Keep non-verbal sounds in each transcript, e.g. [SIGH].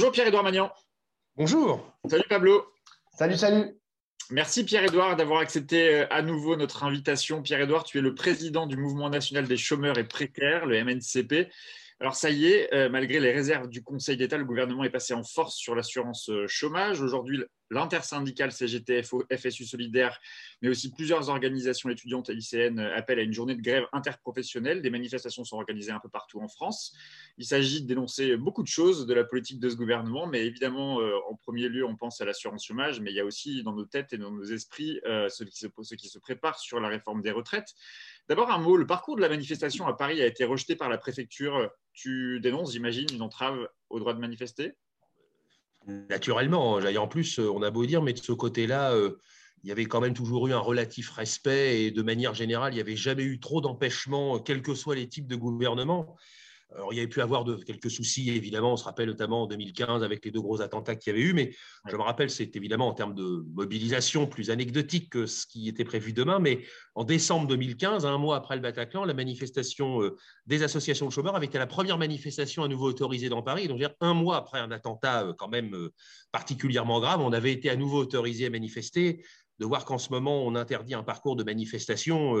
Bonjour Pierre-Édouard Magnan. Bonjour. Salut Pablo. Salut, salut. Merci Pierre-Édouard d'avoir accepté euh, à nouveau notre invitation. Pierre-Édouard, tu es le président du Mouvement national des chômeurs et précaires, le MNCP. Alors ça y est, euh, malgré les réserves du Conseil d'État, le gouvernement est passé en force sur l'assurance euh, chômage. Aujourd'hui, l'intersyndicale CGTF, FSU Solidaire, mais aussi plusieurs organisations étudiantes et lycéennes euh, appellent à une journée de grève interprofessionnelle. Des manifestations sont organisées un peu partout en France. Il s'agit de dénoncer beaucoup de choses de la politique de ce gouvernement, mais évidemment, en premier lieu, on pense à l'assurance chômage, mais il y a aussi dans nos têtes et dans nos esprits ce qui se, ce qui se prépare sur la réforme des retraites. D'abord, un mot. Le parcours de la manifestation à Paris a été rejeté par la préfecture. Tu dénonces, j'imagine, une entrave au droit de manifester? Naturellement. En plus, on a beau dire, mais de ce côté-là, euh, il y avait quand même toujours eu un relatif respect et de manière générale, il n'y avait jamais eu trop d'empêchements, quels que soient les types de gouvernements. Alors, il y avait pu avoir de, quelques soucis, évidemment. On se rappelle notamment en 2015 avec les deux gros attentats qu'il y avait eu. Mais je me rappelle, c'est évidemment en termes de mobilisation plus anecdotique que ce qui était prévu demain. Mais en décembre 2015, un mois après le Bataclan, la manifestation euh, des associations de chômeurs avait été la première manifestation à nouveau autorisée dans Paris. Donc, un mois après un attentat euh, quand même euh, particulièrement grave, on avait été à nouveau autorisé à manifester de voir qu'en ce moment, on interdit un parcours de manifestation,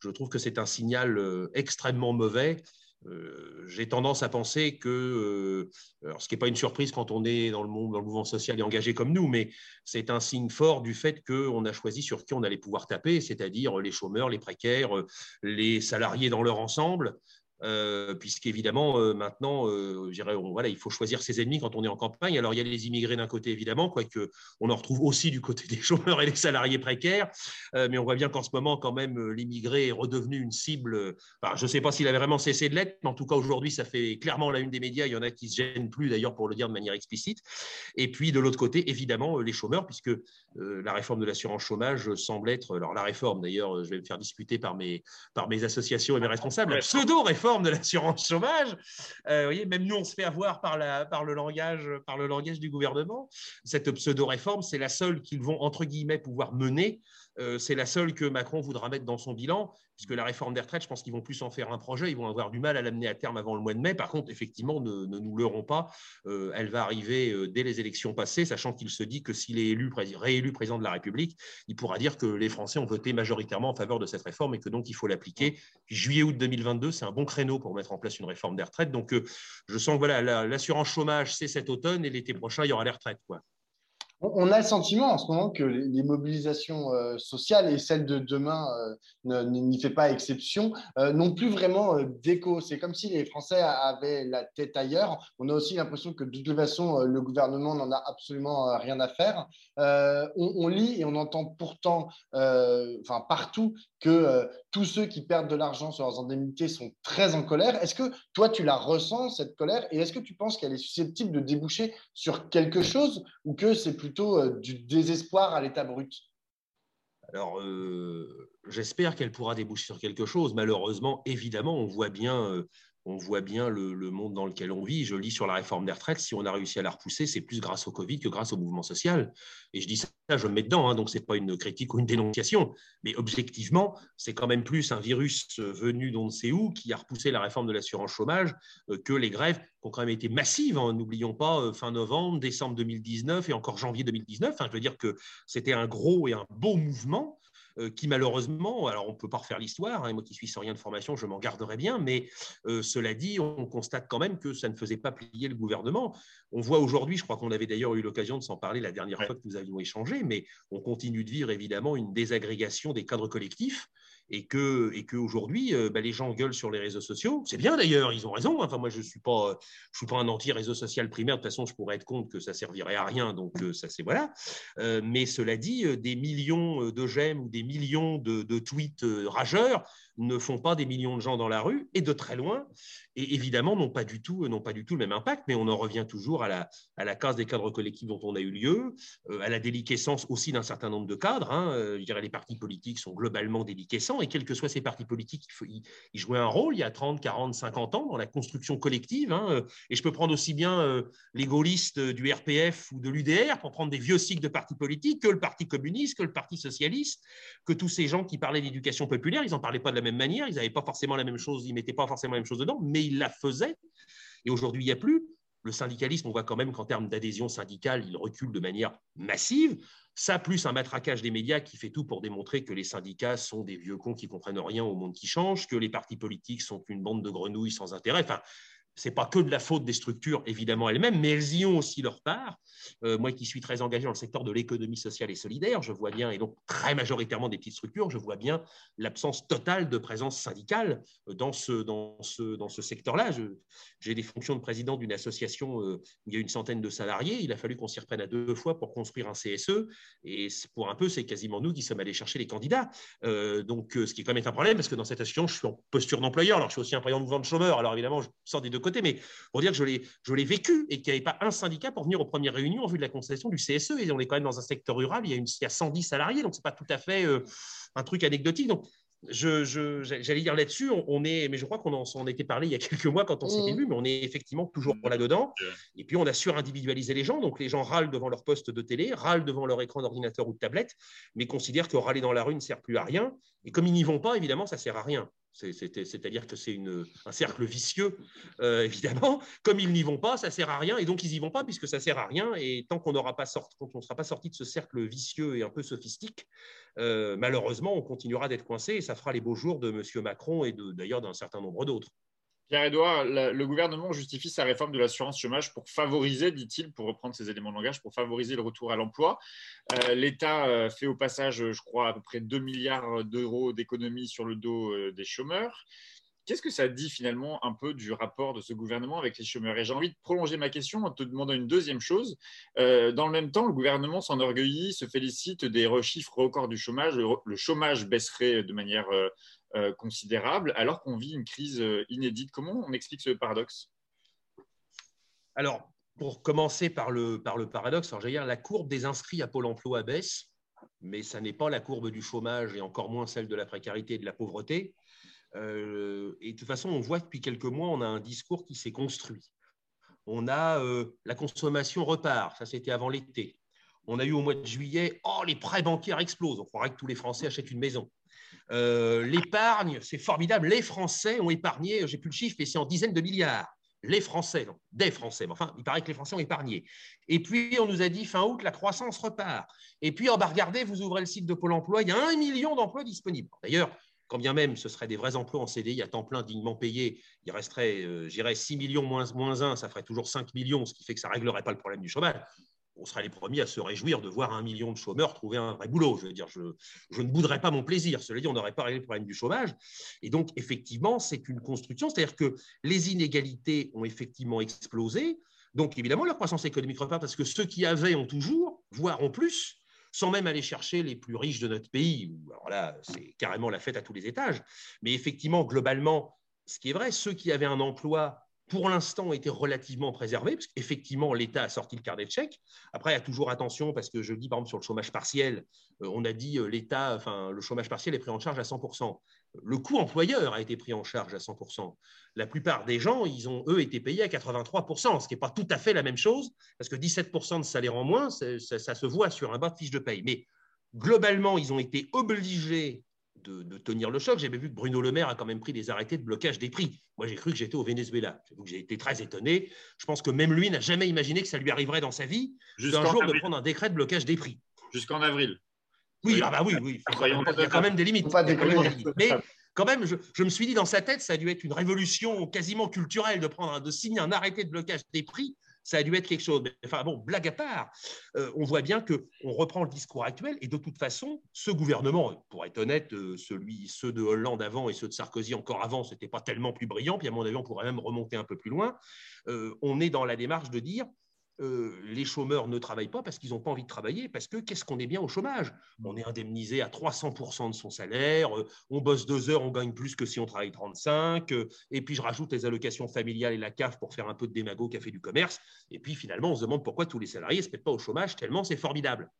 je trouve que c'est un signal extrêmement mauvais. Euh, j'ai tendance à penser que, euh, ce qui n'est pas une surprise quand on est dans le, monde, dans le mouvement social et engagé comme nous, mais c'est un signe fort du fait qu'on a choisi sur qui on allait pouvoir taper, c'est-à-dire les chômeurs, les précaires, euh, les salariés dans leur ensemble, euh, puisqu'évidemment, euh, maintenant, euh, voilà, il faut choisir ses ennemis quand on est en campagne. Alors, il y a les immigrés d'un côté, évidemment, quoique on en retrouve aussi du côté [LAUGHS] des chômeurs et des salariés précaires, mais on voit bien qu'en ce moment, quand même, l'immigré est redevenu une cible. je ne sais pas s'il avait vraiment cessé de l'être, mais en tout cas, aujourd'hui, ça fait clairement la une des médias. Il y en a qui se gênent plus, d'ailleurs, pour le dire de manière explicite. Et puis, de l'autre côté, évidemment, les chômeurs, puisque la réforme de l'assurance chômage semble être, alors la réforme, d'ailleurs, je vais me faire disputer par mes, par mes associations et mes responsables, pseudo-réforme de l'assurance chômage. Euh, voyez, même nous, on se fait avoir par, le langage, par le langage du gouvernement. Cette pseudo-réforme, c'est la seule qu'ils vont, entre guillemets, pouvoir mener euh, c'est la seule que Macron voudra mettre dans son bilan, puisque la réforme des retraites, je pense qu'ils vont plus en faire un projet, ils vont avoir du mal à l'amener à terme avant le mois de mai. Par contre, effectivement, ne, nous leurrons pas, euh, elle va arriver dès les élections passées, sachant qu'il se dit que s'il est élu, réélu président de la République, il pourra dire que les Français ont voté majoritairement en faveur de cette réforme et que donc il faut l'appliquer. Juillet-août 2022, c'est un bon créneau pour mettre en place une réforme des retraites. Donc, je sens que voilà, l'assurance chômage, c'est cet automne et l'été prochain, il y aura les retraites. On a le sentiment en ce moment que les mobilisations euh, sociales et celles de demain euh, n'y fait pas exception, euh, n'ont plus vraiment d'écho. C'est comme si les Français avaient la tête ailleurs. On a aussi l'impression que de toute façon, le gouvernement n'en a absolument rien à faire. On, lit et on entend pourtant, enfin partout, que tous ceux qui perdent de l'argent sur leurs indemnités sont très en colère. Est-ce que toi, tu la ressens, cette colère, et est-ce que tu penses qu'elle est susceptible de déboucher sur quelque chose ou que c'est plutôt euh, du désespoir à l'état brut? Alors, euh, j'espère qu'elle pourra déboucher sur quelque chose. Malheureusement, évidemment, on voit bien euh, on voit bien le, monde dans lequel on vit. Je lis sur la réforme des retraites, si on a réussi à la repousser, c'est plus grâce au Covid que grâce au mouvement social. Et je dis ça, je me mets dedans, hein, donc ce n'est pas une critique ou une dénonciation. Mais objectivement, c'est quand même plus un virus venu d'on ne sait où qui a repoussé la réforme de l'assurance chômage euh, que les grèves qui ont quand même été massives. Hein. N'oublions pas euh, fin novembre, décembre 2019 et encore janvier 2019. je veux dire que c'était un gros et un beau mouvement qui malheureusement, alors on ne peut pas refaire l'histoire, hein, moi qui suis sans rien de formation, je m'en garderai bien, mais euh, cela dit, on constate quand même que ça ne faisait pas plier le gouvernement. On voit aujourd'hui, je crois qu'on avait d'ailleurs eu l'occasion de s'en parler la dernière fois que nous avions échangé, mais on continue de vivre évidemment une désagrégation des cadres collectifs et que et qu'aujourd'hui, euh, bah, les gens gueulent sur les réseaux sociaux. C'est bien d'ailleurs, ils ont raison. Enfin, moi, je suis, pas, je suis pas un anti-réseau social primaire. De toute façon, je pourrais être compte que ça servirait à rien. Donc, euh, ça, c'est voilà. Euh, mais cela dit, des millions de j'aime ou des millions de, tweets rageurs ne font pas des millions de gens dans la rue et de très loin, et évidemment n'ont pas, du tout, pas du tout le même impact, mais on en revient toujours à la, à la case des cadres collectifs dont on a eu lieu, euh, à la déliquescence aussi d'un certain nombre de cadres. Hein. Euh, je dirais les partis politiques sont globalement déliquescents, et quels que soient ces partis politiques, ils, jouaient un rôle il y a 30, 40, 50 ans dans la construction collective. Hein. Euh, et je peux prendre aussi bien les gaullistes du RPF ou de l'UDR pour prendre des vieux cycles de partis politiques que le Parti communiste, que le Parti socialiste, que tous ces gens qui parlaient d'éducation populaire, ils n'en parlaient pas de la même manière, ils n'avaient pas forcément la même chose, ils mettaient pas forcément la même chose dedans, mais ils la faisaient. Et aujourd'hui, il n'y a plus. Le syndicalisme, on voit quand même qu'en termes d'adhésion syndicale, il recule de manière massive. Ça, plus un matraquage des médias qui fait tout pour démontrer que les syndicats sont des vieux cons qui comprennent rien au monde qui change, que les partis politiques sont une bande de grenouilles sans intérêt. Enfin, ce n'est pas que de la faute des structures, évidemment, elles-mêmes, mais elles y ont aussi leur part. Euh, moi qui suis très engagé dans le secteur de l'économie sociale et solidaire, je vois bien, et donc très majoritairement des petites structures, je vois bien l'absence totale de présence syndicale dans ce, dans ce, dans ce secteur-là. J'ai des fonctions de président d'une association euh, où il y a une centaine de salariés. Il a fallu qu'on s'y reprenne à deux fois pour construire un CSE. Et pour un peu, c'est quasiment nous qui sommes allés chercher les candidats. Euh, donc, ce qui est quand même un problème, parce que dans cette association, je suis en posture d'employeur. Alors, je suis aussi un président de mouvement de chômeurs. Alors, évidemment, je sors des deux côté, mais pour dire que je l'ai vécu et qu'il n'y avait pas un syndicat pour venir aux premières réunions en vue de la constellation du CSE. Et on est quand même dans un secteur rural, il y a, une, il y a 110 salariés, donc ce n'est pas tout à fait euh, un truc anecdotique. Donc, j'allais je, dire là-dessus, on, est, mais je crois qu'on en, on était parlé il y a quelques mois quand on s'était mmh. vu, mais on est effectivement toujours là-dedans. Et puis on a surindividualisé les gens, donc les gens râlent devant leur poste de télé, râlent devant leur écran d'ordinateur ou de tablette, mais considèrent que râler dans la rue ne sert plus à rien. Et comme ils n'y vont pas, évidemment, ça sert à rien. C'est-à-dire que c'est un cercle vicieux, euh, évidemment. Comme ils n'y vont pas, ça sert à rien, et donc ils n'y vont pas puisque ça sert à rien. Et tant qu'on ne sera pas sorti de ce cercle vicieux et un peu sophistique, euh, malheureusement, on continuera d'être coincé, et ça fera les beaux jours de M. Macron et d'ailleurs d'un certain nombre d'autres. Pierre-Edouard, le gouvernement justifie sa réforme de l'assurance chômage pour favoriser, dit-il, pour reprendre ses éléments de langage, pour favoriser le retour à l'emploi. Euh, L'État euh, fait au passage, je crois, à peu près 2 milliards d'euros d'économies sur le dos euh, des chômeurs. Qu'est-ce que ça dit finalement un peu du rapport de ce gouvernement avec les chômeurs? Et j'ai envie de prolonger ma question en te demandant une deuxième chose. dans le même temps, le gouvernement s'enorgueillit, se félicite des chiffres records du chômage. Le, chômage baisserait de manière euh, considérable, alors qu'on vit une crise euh, inédite. Comment on explique ce paradoxe? Alors, pour commencer par le, par le paradoxe, alors, dire, la courbe des inscrits à Pôle emploi baisse, mais ça n'est pas la courbe du chômage et encore moins celle de la précarité et de la pauvreté. Euh, et de toute façon, on voit depuis quelques mois, on a un discours qui s'est construit. On a la consommation repart, ça c'était avant l'été. On a eu au mois de juillet, oh, les prêts bancaires explosent. On croirait que tous les Français achètent une maison. Euh, l'épargne, c'est formidable. Les Français ont épargné, j'ai plus le chiffre, mais c'est en dizaines de milliards. Les Français, non, des Français. Mais enfin, il paraît que les Français ont épargné. Et puis, on nous a dit fin août, la croissance repart. Et puis, on va regarder, vous ouvrez le site de Pôle emploi, il y a un million d'emplois disponibles. D'ailleurs, quand bien même ce serait des vrais emplois en CDI à temps plein dignement payés, il resterait, euh, j'irais, 6 millions moins, moins 1, ça ferait toujours 5 millions, ce qui fait que ça ne réglerait pas le problème du chômage on sera les premiers à se réjouir de voir un million de chômeurs trouver un vrai boulot. Je veux dire, je, ne bouderai pas mon plaisir. Cela dit, on n'aurait pas réglé le problème du chômage. Et donc, effectivement, c'est une construction. C'est-à-dire que les inégalités ont effectivement explosé. Donc, évidemment, la croissance économique repart parce que ceux qui avaient ont toujours, voire ont plus, sans même aller chercher les plus riches de notre pays. Alors là, c'est carrément la fête à tous les étages. Mais effectivement, globalement, ce qui est vrai, ceux qui avaient un emploi pour l'instant, été relativement préservés, parce qu'effectivement, l'État a sorti le carnet de chèques. Après, il y a toujours attention, parce que je dis, par exemple, sur le chômage partiel, euh, on a dit, euh, l'État, enfin, le chômage partiel est pris en charge à 100%. Le coût employeur a été pris en charge à 100%. La plupart des gens, ils ont, eux, été payés à 83%, ce qui n'est pas tout à fait la même chose, parce que 17% de salaire en moins, ça, ça, se voit sur un bas de fiche de paye. Mais globalement, ils ont été obligés de, tenir le choc. J'avais vu que Bruno Le Maire a quand même pris des arrêtés de blocage des prix. Moi, j'ai cru que j'étais au Venezuela. J'ai été très étonné. Je pense que même lui n'a jamais imaginé que ça lui arriverait dans sa vie un jour de prendre un décret de blocage des prix. Jusqu'en avril. Oui, ah bah oui, oui. Il y a quand même des limites. Mais quand même, je, je, me suis dit dans sa tête, ça a dû être une révolution quasiment culturelle de prendre, de signer un arrêté de blocage des prix ça a dû être quelque chose. enfin bon, blague à part, euh, on voit bien qu'on reprend le discours actuel et de toute façon, ce gouvernement, pour être honnête, euh, celui, ceux de Hollande avant et ceux de Sarkozy encore avant, ce n'était pas tellement plus brillant, puis à mon avis, on pourrait même remonter un peu plus loin. Euh, on est dans la démarche de dire euh, les chômeurs ne travaillent pas parce qu'ils n'ont pas envie de travailler, parce que qu'est-ce qu'on est bien au chômage? On est indemnisé à 300% de son salaire, euh, on bosse deux heures, on gagne plus que si on travaille 35, euh, et puis je rajoute les allocations familiales et la CAF pour faire un peu de démago fait du commerce, et puis finalement on se demande pourquoi tous les salariés ne se mettent pas au chômage, tellement c'est formidable.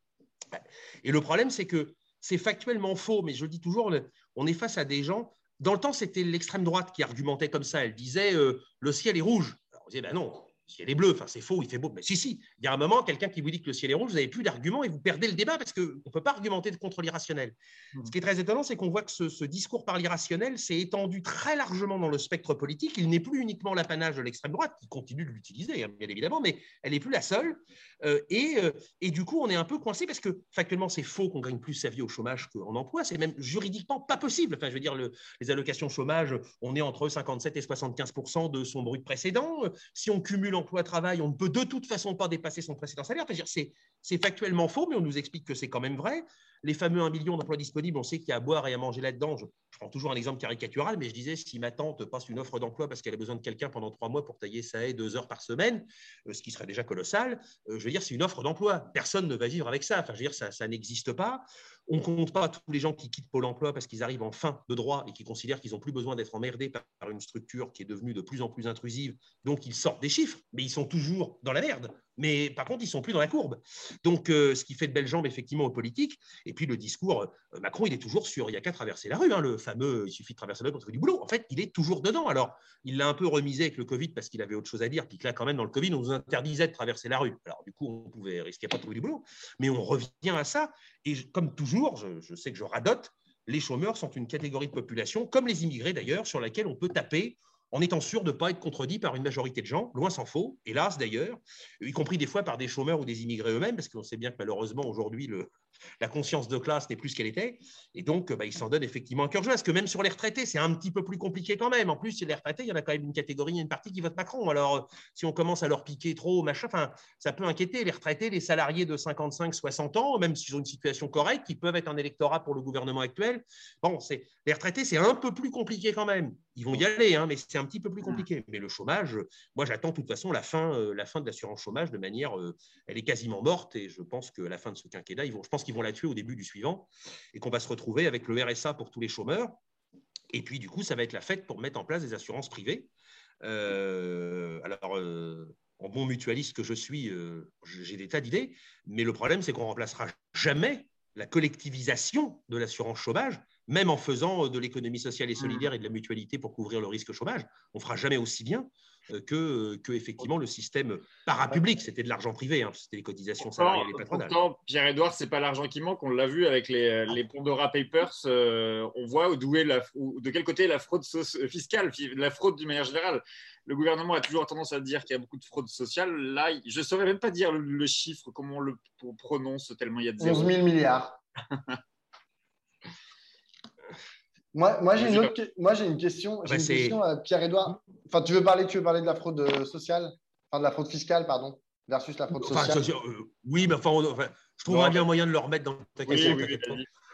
Et le problème, c'est que c'est factuellement faux, mais je dis toujours, on est face à des gens, dans le temps c'était l'extrême droite qui argumentait comme ça, elle disait le ciel est rouge. Alors on disait, ben non, le ciel est bleu, enfin c'est faux, il fait beau. Mais si, si, il y a un moment, quelqu'un qui vous dit que le ciel est rouge, vous n'avez plus d'argument et vous perdez le débat parce qu'on ne peut pas argumenter contre l'irrationnel. Mmh. Ce qui est très étonnant, c'est qu'on voit que ce, discours par l'irrationnel s'est étendu très largement dans le spectre politique. Il n'est plus uniquement l'apanage de l'extrême droite, qui continue de l'utiliser, hein, bien évidemment, mais elle n'est plus la seule. Euh, et, euh, et, du coup, on est un peu coincé parce que factuellement, c'est faux qu'on gagne plus sa vie au chômage qu'en emploi. C'est même juridiquement pas possible. Enfin, je veux dire, les allocations chômage, on est entre 57 et 75% de son brut précédent. Si on cumule emploi-travail, on ne peut de toute façon pas dépasser son précédent salaire. C'est factuellement faux, mais on nous explique que c'est quand même vrai les fameux 1 million d'emplois disponibles, on sait qu'il y a à boire et à manger là-dedans. Je, prends toujours un exemple caricatural, mais je disais, si ma tante passe une offre d'emploi parce qu'elle a besoin de quelqu'un pendant trois mois pour tailler sa haie deux heures par semaine, euh, ce qui serait déjà colossal, euh, je veux dire, c'est une offre d'emploi. Personne ne va vivre avec ça. Enfin, je veux dire, ça, ça n'existe pas. On ne compte pas tous les gens qui quittent Pôle emploi parce qu'ils arrivent en fin de droit et qui considèrent qu'ils n'ont plus besoin d'être emmerdés par une structure qui est devenue de plus en plus intrusive. Donc, ils sortent des chiffres, mais ils sont toujours dans la merde. Mais par contre, ils sont plus dans la courbe. Donc, euh, ce qui fait de belles jambes, effectivement, aux politiques. Et puis, le discours, euh, Macron, il est toujours sur il n'y a qu'à traverser la rue. Hein, le fameux il suffit de traverser la rue pour trouver du boulot. En fait, il est toujours dedans. Alors, il l'a un peu remisé avec le Covid parce qu'il avait autre chose à dire. Puis là, quand même, dans le Covid, on nous interdisait de traverser la rue. Alors, du coup, on pouvait risquer pas de trouver du boulot. Mais on revient à ça. Et comme toujours, je, je sais que je radote, les chômeurs sont une catégorie de population, comme les immigrés d'ailleurs, sur laquelle on peut taper en étant sûr de ne pas être contredit par une majorité de gens, loin s'en faut, hélas d'ailleurs, y compris des fois par des chômeurs ou des immigrés eux-mêmes, parce qu'on sait bien que malheureusement aujourd'hui, la conscience de classe n'est plus ce qu'elle était. Et donc, bah, ils s'en donnent effectivement un cœur joie. Parce que même sur les retraités, c'est un petit peu plus compliqué quand même. En plus, les retraités, il y en a quand même une catégorie, une partie qui vote Macron. Alors, si on commence à leur piquer trop, machin, ça peut inquiéter les retraités, les salariés de 55, 60 ans, même s'ils ont une situation correcte, qui peuvent être un électorat pour le gouvernement actuel. Bon, les retraités, c'est un peu plus compliqué quand même. Ils vont y aller, hein, mais c'est un petit peu plus compliqué. Mais le chômage, moi, j'attends de toute façon la fin, euh, de l'assurance chômage de manière, euh, elle est quasiment morte. Et je pense qu'à la fin de ce quinquennat, ils vont, je pense qu'ils vont la tuer au début du suivant et qu'on va se retrouver avec le RSA pour tous les chômeurs. Et puis, du coup, ça va être la fête pour mettre en place des assurances privées. Euh, alors, en bon mutualiste que je suis, j'ai des tas d'idées, mais le problème, c'est qu'on remplacera jamais la collectivisation de l'assurance chômage, même en faisant de l'économie sociale et solidaire et de la mutualité pour couvrir le risque chômage. On fera jamais aussi bien euh, que, que effectivement le système parapublic, c'était de l'argent privé, hein, c'était les cotisations salariales et patronales. Pourtant, Pierre-Edouard, c'est pas l'argent qui manque, on l'a vu avec les, les Pandora Papers, euh, on voit d'où est la, de quel côté est la fraude fiscale, la fraude d'une manière générale. Le gouvernement a toujours tendance à dire qu'il y a beaucoup de fraude sociale. Là, je ne saurais même pas dire le, chiffre, comment on le prononce, tellement il y a de 11 000 milliards. [LAUGHS] Moi, moi j'ai une, moi, j'ai une question, j'ai une question à Pierre-Edouard. Enfin, tu veux parler, tu veux parler de la fraude euh, sociale, enfin de la fraude fiscale, pardon, versus la fraude sociale. Euh, oui, mais enfin, je trouverais bien moyen de le remettre dans ta question.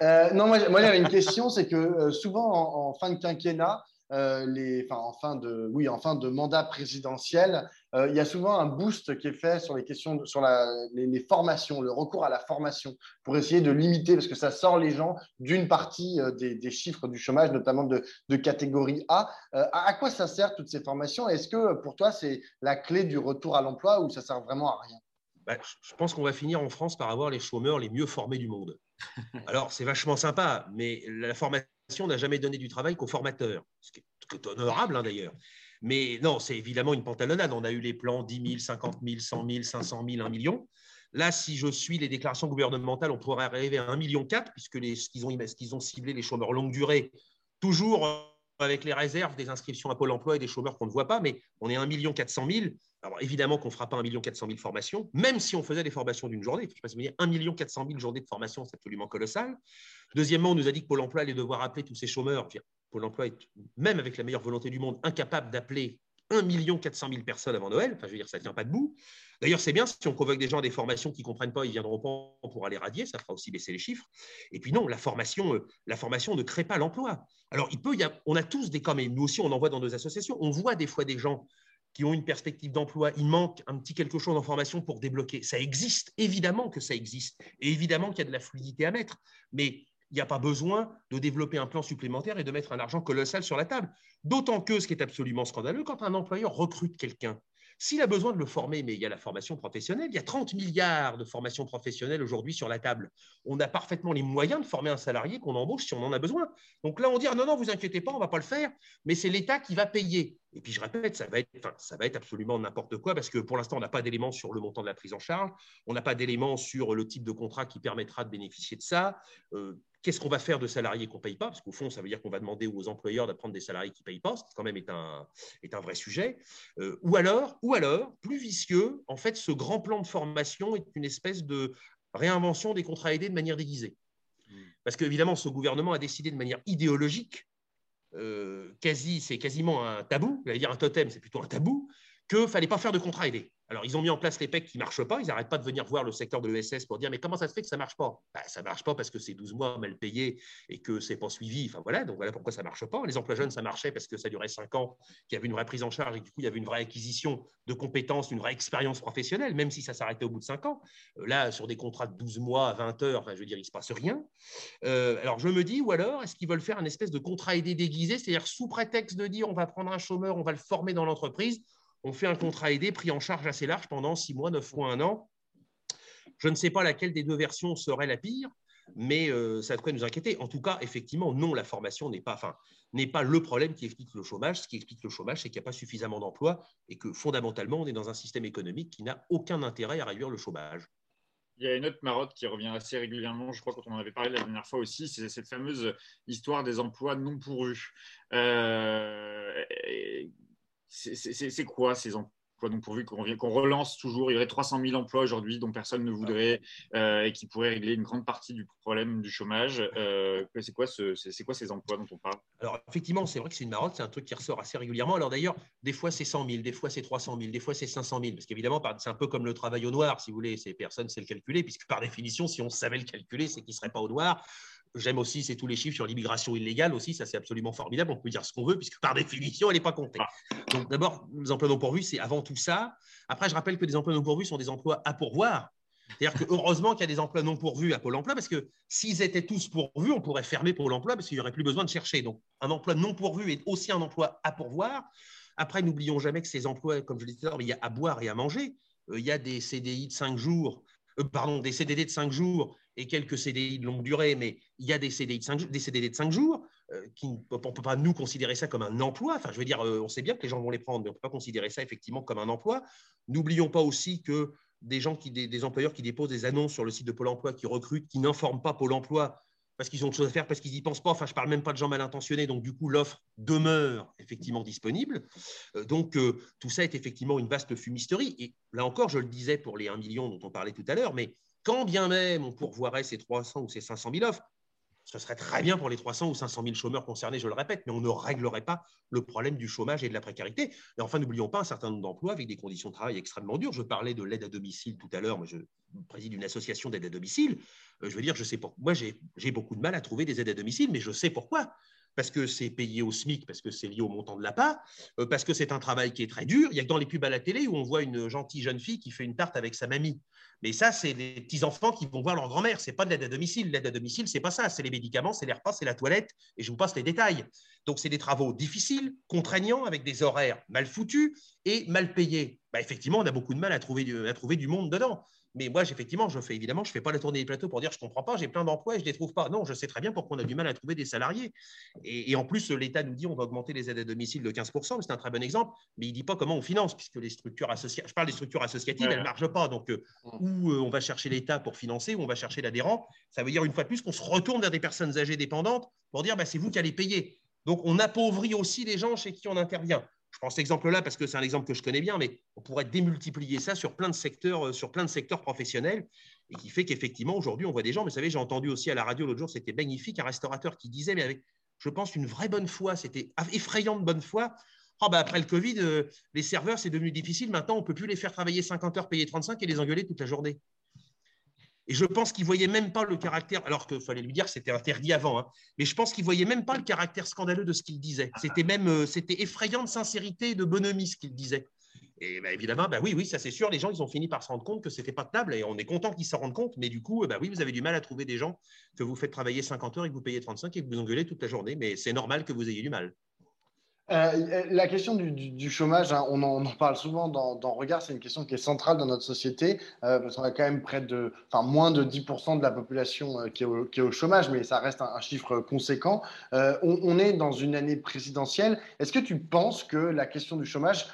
euh, non, moi, moi j'avais une question, c'est que euh, souvent en, fin de quinquennat, euh, les, enfin, en, fin de, oui, en fin de mandat présidentiel, euh, il y a souvent un boost qui est fait sur les questions, sur la, les, formations, le recours à la formation, pour essayer de limiter, parce que ça sort les gens d'une partie euh, des, des, chiffres du chômage, notamment de, de catégorie A. À, à, quoi ça sert toutes ces formations? Est-ce que pour toi, c'est la clé du retour à l'emploi ou ça sert vraiment à rien? Bah, je pense qu'on va finir en France par avoir les chômeurs les mieux formés du monde. [LAUGHS] Alors, c'est vachement sympa, mais la formation n'a jamais donné du travail qu'aux formateurs, ce qui est, honorable hein, d'ailleurs. Mais non, c'est évidemment une pantalonnade. On a eu les plans 10 000, 50 000, 100 000, 500 000, 1 million. Là, si je suis les déclarations gouvernementales, on pourrait arriver à 1,4 million, puisque les, ce qu'ils ont, ciblé les chômeurs longue durée, toujours avec les réserves des inscriptions à Pôle emploi et des chômeurs qu'on ne voit pas, mais on est à 1 400 000. Alors évidemment qu'on ne fera pas 1 400 000 formations, même si on faisait des formations d'une journée. Je sais pas si vous 1 400 000 journées de formation, c'est absolument colossal. Deuxièmement, on nous a dit que Pôle emploi allait devoir appeler tous ces chômeurs. Pôle emploi est, même avec la meilleure volonté du monde, incapable d'appeler 1 400 000 personnes avant Noël. Enfin, je veux dire, ça ne tient pas debout. D'ailleurs, c'est bien, si on convoque des gens à des formations qui ne comprennent pas, ils viendront pas pour aller radier, ça fera aussi baisser les chiffres. Et puis non, la formation, euh, la formation ne crée pas l'emploi. Alors, il peut, on a tous des cas, mais nous aussi, on en voit dans nos associations, on voit des fois des gens qui ont une perspective d'emploi, il manque un petit quelque chose en formation pour débloquer. Ça existe, évidemment que ça existe, et évidemment qu'il y a de la fluidité à mettre, mais il n'y a pas besoin de développer un plan supplémentaire et de mettre un argent colossal sur la table. D'autant que ce qui est absolument scandaleux, quand un employeur recrute quelqu'un, S'il a besoin de le former, mais il y a la formation professionnelle, il y a 30 milliards de formations professionnelles aujourd'hui sur la table. On a parfaitement les moyens de former un salarié qu'on embauche si on en a besoin. Donc là, on dit ah non, non, vous inquiétez pas, on ne va pas le faire, mais c'est l'État qui va payer. Et puis je répète, ça va être, ça va être absolument n'importe quoi parce que pour l'instant, on n'a pas d'éléments sur le montant de la prise en charge, on n'a pas d'éléments sur le type de contrat qui permettra de bénéficier de ça. Euh, qu'est-ce qu'on va faire de salariés qu'on ne paye pas? Parce qu'au fond, ça veut dire qu'on va demander aux employeurs d'apprendre des salariés qui ne payent pas, ce qui quand même est un, est un vrai sujet. Euh, ou, alors, ou alors, plus vicieux, en fait, ce grand plan de formation est une espèce de réinvention des contrats aidés de manière déguisée. Hmm. Parce qu'évidemment, ce gouvernement a décidé de manière idéologique, euh, quasi, c'est quasiment un tabou, j'allais dire un totem, c'est plutôt un tabou, qu'il ne fallait pas faire de contrat aidé. Alors, ils ont mis en place les PEC qui ne marchent pas. Ils n'arrêtent pas de venir voir le secteur de l'ESS pour dire Mais comment ça se fait que ça ne marche pas? Bah, Ça ne marche pas parce que c'est 12 mois mal payés et que ce n'est pas suivi. Enfin, voilà, donc voilà pourquoi ça ne marche pas. Les emplois jeunes, ça marchait parce que ça durait 5 ans, qu'il y avait une vraie prise en charge et du coup, il y avait une vraie acquisition de compétences, une vraie expérience professionnelle, même si ça s'arrêtait au bout de 5 ans. Euh, là, sur des contrats de 12 mois à 20 heures, je veux dire, il ne se passe rien. Euh, alors, je me dis, ou alors, est-ce qu'ils veulent faire un espèce de contrat aidé déguisé, c'est-à-dire sous prétexte de dire on va prendre un chômeur, on va le former dans l'entreprise on fait un contrat aidé pris en charge assez large pendant six mois, neuf mois, un an. Je ne sais pas laquelle des deux versions serait la pire, mais euh, ça devrait nous inquiéter. En tout cas, effectivement, non, la formation n'est pas, enfin, n'est pas le problème qui explique le chômage. Ce qui explique le chômage, c'est qu'il n'y a pas suffisamment d'emplois et que fondamentalement, on est dans un système économique qui n'a aucun intérêt à réduire le chômage. Il y a une autre marotte qui revient assez régulièrement, je crois, quand on en avait parlé la dernière fois aussi, c'est cette fameuse histoire des emplois non pourvus. Euh, c'est quoi ces emplois donc pourvu qu'on relance toujours, il y aurait 300 000 emplois aujourd'hui dont personne ne voudrait euh, et qui pourraient régler une grande partie du problème du chômage. Euh, c'est quoi, ce, quoi ces emplois dont on parle? Alors effectivement, c'est vrai que c'est une marotte, c'est un truc qui ressort assez régulièrement. Alors d'ailleurs, des fois c'est 100 000, des fois c'est 300 000, des fois c'est 500 000, parce qu'évidemment, c'est un peu comme le travail au noir, si vous voulez, ces personnes sait le calculer, puisque par définition, si on savait le calculer, c'est qu'il ne serait pas au noir. J'aime aussi, c'est tous les chiffres sur l'immigration illégale aussi, ça c'est absolument formidable. On peut dire ce qu'on veut, puisque par définition, elle n'est pas comptée. Ah. Donc d'abord, les emplois non pourvus, c'est avant tout ça. Après, je rappelle que des emplois non pourvus sont des emplois à pourvoir. C'est-à-dire que heureusement qu'il y a des emplois non pourvus à Pôle emploi, parce que s'ils étaient tous pourvus, on pourrait fermer Pôle emploi, parce qu'il n'y aurait plus besoin de chercher. Donc un emploi non pourvu est aussi un emploi à pourvoir. Après, n'oublions jamais que ces emplois, comme je le disais, il y a à boire et à manger. Euh, il y a des CDI de 5 jours, euh, pardon, des CDD de 5 jours et quelques CDI de longue durée, mais il y a des CDI de 5, des CDD de 5 jours, euh, qui, on ne peut pas nous considérer ça comme un emploi. Enfin, je veux dire, euh, on sait bien que les gens vont les prendre, mais on ne peut pas considérer ça effectivement comme un emploi. N'oublions pas aussi que des gens qui, des, employeurs qui déposent des annonces sur le site de Pôle emploi, qui recrutent, qui n'informent pas Pôle emploi parce qu'ils ont autre chose à faire, parce qu'ils n'y pensent pas. Enfin, je ne parle même pas de gens mal intentionnés. Donc, du coup, l'offre demeure effectivement disponible. Euh, donc, tout ça est effectivement une vaste fumisterie. Et là encore, je le disais pour les 1 million dont on parlait tout à l'heure, mais quand bien même on pourvoirait ces 300 ou ces 500 000 offres, ce serait très bien pour les 300 ou 500 000 chômeurs concernés, je le répète, mais on ne réglerait pas le problème du chômage et de la précarité. Et enfin, n'oublions pas un certain nombre d'emplois avec des conditions de travail extrêmement dures. Je parlais de l'aide à domicile tout à l'heure, moi je préside une association d'aide à domicile. Euh, je veux dire, je sais pas, moi j'ai beaucoup de mal à trouver des aides à domicile, mais je sais pourquoi parce que c'est payé au SMIC, parce que c'est lié au montant de la part, euh, parce que c'est un travail qui est très dur. Il y a que dans les pubs à la télé où on voit une gentille jeune fille qui fait une tarte avec sa mamie. Mais ça, c'est les petits-enfants qui vont voir leur grand-mère. Ce n'est pas de l'aide à domicile. L'aide à domicile, ce n'est pas ça. C'est les médicaments, c'est les repas, c'est la toilette. Et je vous passe les détails. Donc, c'est des travaux difficiles, contraignants, avec des horaires mal foutus et mal payés. Bah, effectivement, on a beaucoup de mal à trouver du monde dedans. Mais moi, effectivement, je fais évidemment, je ne fais pas la tournée des plateaux pour dire je ne comprends pas, j'ai plein d'emplois et je ne les trouve pas. Non, je sais très bien pourquoi on a du mal à trouver des salariés. Et, en plus, l'État nous dit on va augmenter les aides à domicile de 15%, c'est un très bon exemple, mais il ne dit pas comment on finance, puisque les structures associatives, je parle des structures associatives, elles ne marchent pas. Donc, euh, mmh. où euh, on va chercher l'État pour financer, où on va chercher l'adhérent, ça veut dire une fois de plus qu'on se retourne vers des personnes âgées dépendantes pour dire bah, c'est vous qui allez payer. Donc, on appauvrit aussi les gens chez qui on intervient. Je prends cet exemple-là parce que c'est un exemple que je connais bien, mais on pourrait démultiplier ça sur plein de secteurs, euh, sur plein de secteurs professionnels, et qui fait qu'effectivement, aujourd'hui, on voit des gens, mais vous savez, j'ai entendu aussi à la radio l'autre jour, c'était magnifique, un restaurateur qui disait, mais avec, je pense, une vraie bonne foi, c'était effrayant de bonne foi. Oh, bah après le Covid, euh, les serveurs, c'est devenu difficile. Maintenant, on ne peut plus les faire travailler 50 heures, payer 35 et les engueuler toute la journée. Et je pense qu'il ne voyait même pas le caractère, alors qu'il fallait lui dire que c'était interdit avant, hein, mais je pense qu'il ne voyait même pas le caractère scandaleux de ce qu'il disait. C'était même euh, c'était effrayant de sincérité et de bonhomie ce qu'il disait. Et bah, évidemment, bah oui, ça c'est sûr, les gens, ils ont fini par se rendre compte que ce n'était pas table et on est content qu'ils s'en rendent compte, mais du coup, bah oui, vous avez du mal à trouver des gens que vous faites travailler 50 heures et que vous payez 35 et que vous engueulez toute la journée, mais c'est normal que vous ayez du mal. Euh, la question du, chômage, hein, on, en, parle souvent dans, Regard, c'est une question qui est centrale dans notre société, euh, parce qu'on a quand même près de, enfin, moins de 10% de la population euh, qui, est au, chômage, mais ça reste un, chiffre conséquent. on, est dans une année présidentielle. Est-ce que tu penses que la question du chômage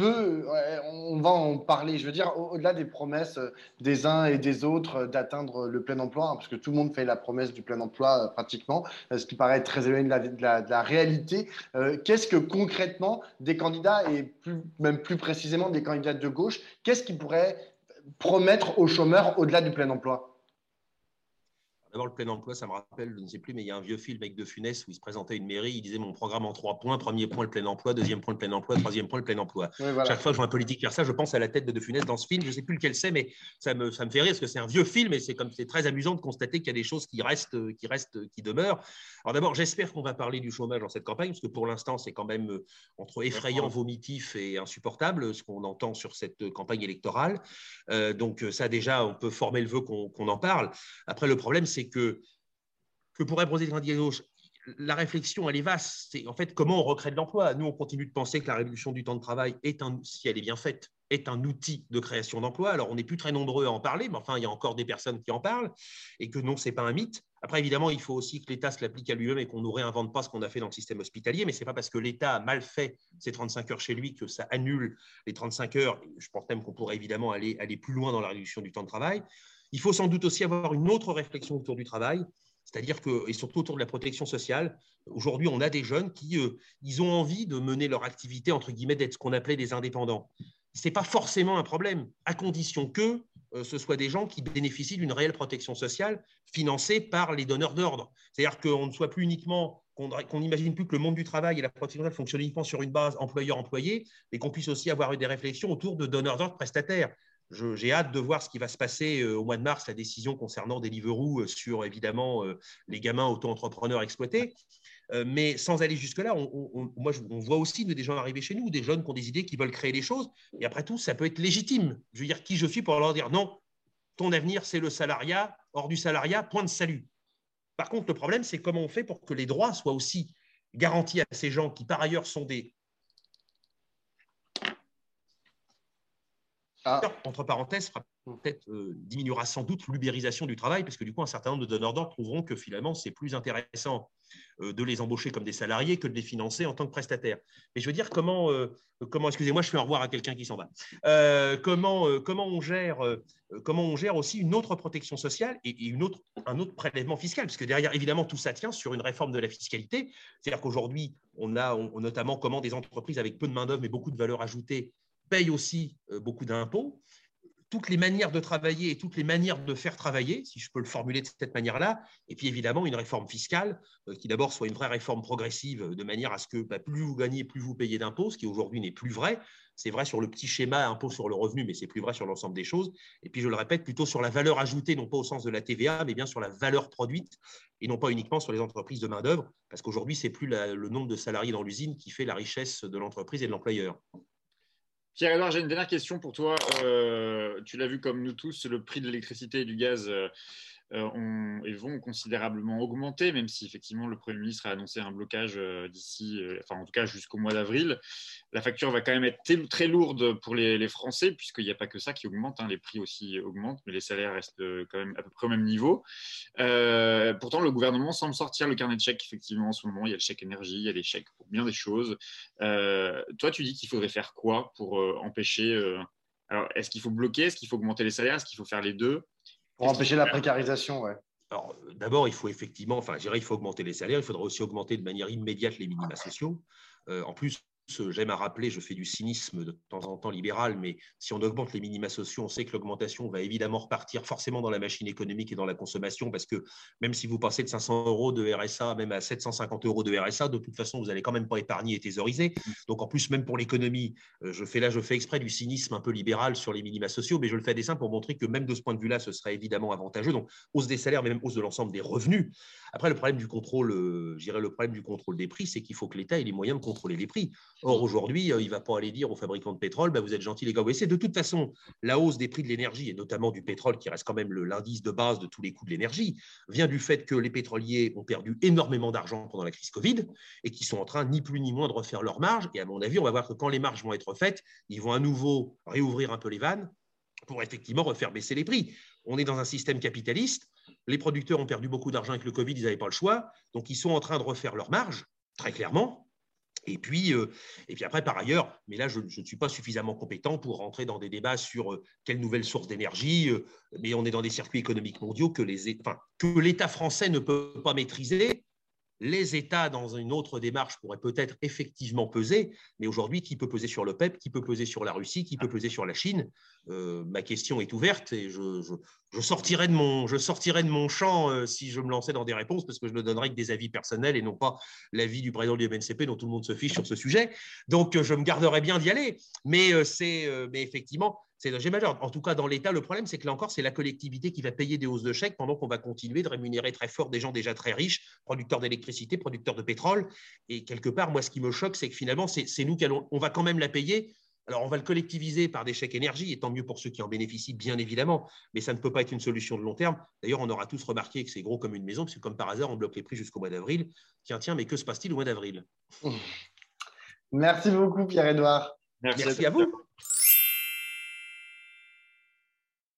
on va en parler, je veux dire, au-delà des promesses des uns et des autres d'atteindre le plein emploi, hein, parce que tout le monde fait la promesse du plein emploi euh, pratiquement, ce qui paraît très éloigné de la, réalité. Euh, qu'est-ce que concrètement des candidats, et même plus précisément des candidats de gauche, qu'est-ce qu'ils pourraient promettre aux chômeurs au-delà du plein emploi? D'abord, le plein emploi, ça me rappelle, je ne sais plus, mais il y a un vieux film avec De Funès où il se présentait une mairie, il disait mon programme en trois points. Premier point, le plein emploi. Deuxième point, le plein emploi. Troisième point, le plein emploi. Chaque fois que je vois un politique faire ça, je pense à la tête de De Funès dans ce film. Je ne sais plus lequel c'est, mais ça me, ça me fait rire parce que c'est un vieux film et c'est comme c'est très amusant de constater qu'il y a des choses qui restent, qui restent, qui demeurent. Alors d'abord, j'espère qu'on va parler du chômage dans cette campagne parce que pour l'instant, c'est quand même euh, entre effrayant, vomitif et insupportable ce qu'on entend sur cette campagne électorale. Euh, donc ça, déjà, on peut former le vœu qu'on en parle. Après, le problème, c'est que que pourrait proposer le candidat gauche la réflexion, elle est vaste. C'est en fait comment on recrée de l'emploi? Nous, on continue de penser que la révolution du temps de travail est un, si elle est bien faite, est un outil de création d'emploi. Alors, on n'est plus très nombreux à en parler, mais enfin, il y a encore des personnes qui en parlent et que non, c'est pas un mythe. Après, évidemment, il faut aussi que l'État se l'applique à lui-même et qu'on ne réinvente pas ce qu'on a fait dans le système hospitalier. Mais ce n'est pas parce que l'État a mal fait ses 35 heures chez lui que ça annule les 35 heures. Je pense même qu'on pourrait évidemment aller, aller plus loin dans la réduction du temps de travail. Il faut sans doute aussi avoir une autre réflexion autour du travail c'est-à-dire que, et surtout autour de la protection sociale, aujourd'hui, on a des jeunes qui euh, ont envie de mener leur activité, entre guillemets, d'être ce qu'on appelait des indépendants. Ce n'est pas forcément un problème, à condition que euh, ce soit des gens qui bénéficient d'une réelle protection sociale financée par les donneurs d'ordre. C'est-à-dire qu'on ne soit plus uniquement, qu'on n'imagine plus que le monde du travail et la protection sociale fonctionnent uniquement sur une base employeur-employé, mais qu'on puisse aussi avoir eu des réflexions autour de donneurs d'ordre prestataires j'ai hâte de voir ce qui va se passer euh, au mois de mars, la décision concernant Deliveroo euh, sur évidemment euh, les gamins auto-entrepreneurs exploités. Mais sans aller jusque-là, on, voit aussi des gens arriver chez nous, des jeunes qui ont des idées, qui veulent créer des choses. Et après tout, ça peut être légitime. Je veux dire, qui je suis pour leur dire non, ton avenir, c'est le salariat, hors du salariat, point de salut. Par contre, le problème, c'est comment on fait pour que les droits soient aussi garantis à ces gens qui, par ailleurs, sont des Ah. Entre parenthèses, peut-être euh, diminuera sans doute l'ubérisation du travail, parce que du coup, un certain nombre de donneurs d'ordre trouveront que finalement, c'est plus intéressant euh, de les embaucher comme des salariés que de les financer en tant que prestataires. Mais je veux dire, comment, euh, comment excusez-moi, je fais au revoir à quelqu'un qui s'en va. comment, comment, on gère, comment on gère aussi une autre protection sociale et, une autre, un autre prélèvement fiscal, parce que derrière, évidemment, tout ça tient sur une réforme de la fiscalité. C'est-à-dire qu'aujourd'hui, on a notamment comment des entreprises avec peu de main-d'œuvre mais beaucoup de valeur ajoutée payent aussi euh, beaucoup d'impôts. Toutes les manières de travailler et toutes les manières de faire travailler, si je peux le formuler de cette manière-là, et puis évidemment une réforme fiscale euh, qui d'abord soit une vraie réforme progressive de manière à ce que bah, plus vous gagnez, plus vous payez d'impôts, ce qui aujourd'hui n'est plus vrai. C'est vrai sur le petit schéma impôt sur le revenu, mais c'est plus vrai sur l'ensemble des choses. Et puis je le répète, plutôt sur la valeur ajoutée, non pas au sens de la TVA, mais bien sur la valeur produite et non pas uniquement sur les entreprises de main-d'œuvre, parce qu'aujourd'hui, ce n'est plus le nombre de salariés dans l'usine qui fait la richesse de l'entreprise et de l'employeur. Pierre-Edouard, j'ai une dernière question pour toi. Euh, tu l'as vu comme nous tous, le prix de l'électricité et du gaz euh, ont, et vont considérablement augmenter, même si effectivement le Premier ministre a annoncé un blocage euh, d'ici, euh, enfin en tout cas jusqu'au mois d'avril. La facture va quand même être très lourde pour les, Français, puisqu'il n'y a pas que ça qui augmente, hein. les prix aussi augmentent, mais les salaires restent quand même à peu près au même niveau. pourtant, le gouvernement semble sortir le carnet de chèques, effectivement, en ce moment. Il y a le chèque énergie, il y a les chèques pour bien des choses. toi, tu dis qu'il faudrait faire quoi pour empêcher alors, est-ce qu'il faut bloquer? Est-ce qu'il faut augmenter les salaires? Est-ce qu'il faut faire les deux? Pour empêcher la précarisation, ouais. Alors, d'abord, il faut effectivement, enfin, je dirais, il faut augmenter les salaires, il faudra aussi augmenter de manière immédiate les minima sociaux. Euh, en plus, j'aime à rappeler, je fais du cynisme de temps en temps libéral, mais si on augmente les minima sociaux, on sait que l'augmentation va évidemment repartir forcément dans la machine économique et dans la consommation, parce que même si vous passez de 500 euros de RSA même à 750 euros de RSA, de toute façon, vous n'allez quand même pas épargner et thésauriser. Donc en plus, même pour l'économie, euh, je fais là, je fais exprès du cynisme un peu libéral sur les minima sociaux, mais je le fais à dessein pour montrer que même de ce point de vue-là, ce serait évidemment avantageux. Donc hausse des salaires, mais même hausse de l'ensemble des revenus. Après, le problème du contrôle, euh, je dirais le problème du contrôle des prix, c'est qu'il faut que l'État ait les moyens de contrôler les prix. Or, aujourd'hui, il ne va pas aller dire aux fabricants de pétrole, bah, vous êtes gentils les gars. C'est de toute façon, la hausse des prix de l'énergie, et notamment du pétrole, qui reste quand même l'indice de base de tous les coûts de l'énergie, vient du fait que les pétroliers ont perdu énormément d'argent pendant la crise Covid et qui sont en train, ni plus ni moins, de refaire leurs marges. Et à mon avis, on va voir que quand les marges vont être faites, ils vont à nouveau réouvrir un peu les vannes pour effectivement refaire baisser les prix. On est dans un système capitaliste. Les producteurs ont perdu beaucoup d'argent avec le Covid, ils n'avaient pas le choix. Donc, ils sont en train de refaire leurs marges, très clairement. Et puis, euh, et puis après, par ailleurs, mais là, je, ne suis pas suffisamment compétent pour rentrer dans des débats sur euh, quelle nouvelle source d'énergie, euh, mais on est dans des circuits économiques mondiaux que l'État français ne peut pas maîtriser les États, dans une autre démarche, pourraient peut-être effectivement peser, mais aujourd'hui, qui peut peser sur le PEP, qui peut peser sur la Russie, qui peut peser sur la Chine? Euh, Ma question est ouverte et je, sortirai, de mon, je sortirai de mon champ euh, si je me lançais dans des réponses, parce que je ne donnerai que des avis personnels et non pas l'avis du président du MNCP dont tout le monde se fiche sur ce sujet. Donc, je me garderai bien d'y aller, mais, c'est, euh, mais effectivement, c'est un majeur. En tout cas, dans l'État, le problème, c'est que là encore, c'est la collectivité qui va payer des hausses de chèques pendant qu'on va continuer de rémunérer très fort des gens déjà très riches, producteurs d'électricité, producteurs de pétrole. Et quelque part, moi, ce qui me choque, c'est que finalement, c'est nous qui allons, on va quand même la payer. Alors, on va le collectiviser par des chèques énergie, et tant mieux pour ceux qui en bénéficient, bien évidemment, mais ça ne peut pas être une solution de long terme. D'ailleurs, on aura tous remarqué que c'est gros comme une maison, parce que comme par hasard, on bloque les prix jusqu'au mois d'avril. Tiens, tiens, mais que se passe-t-il au mois d'avril? Merci beaucoup, Pierre-Edouard. Merci à vous.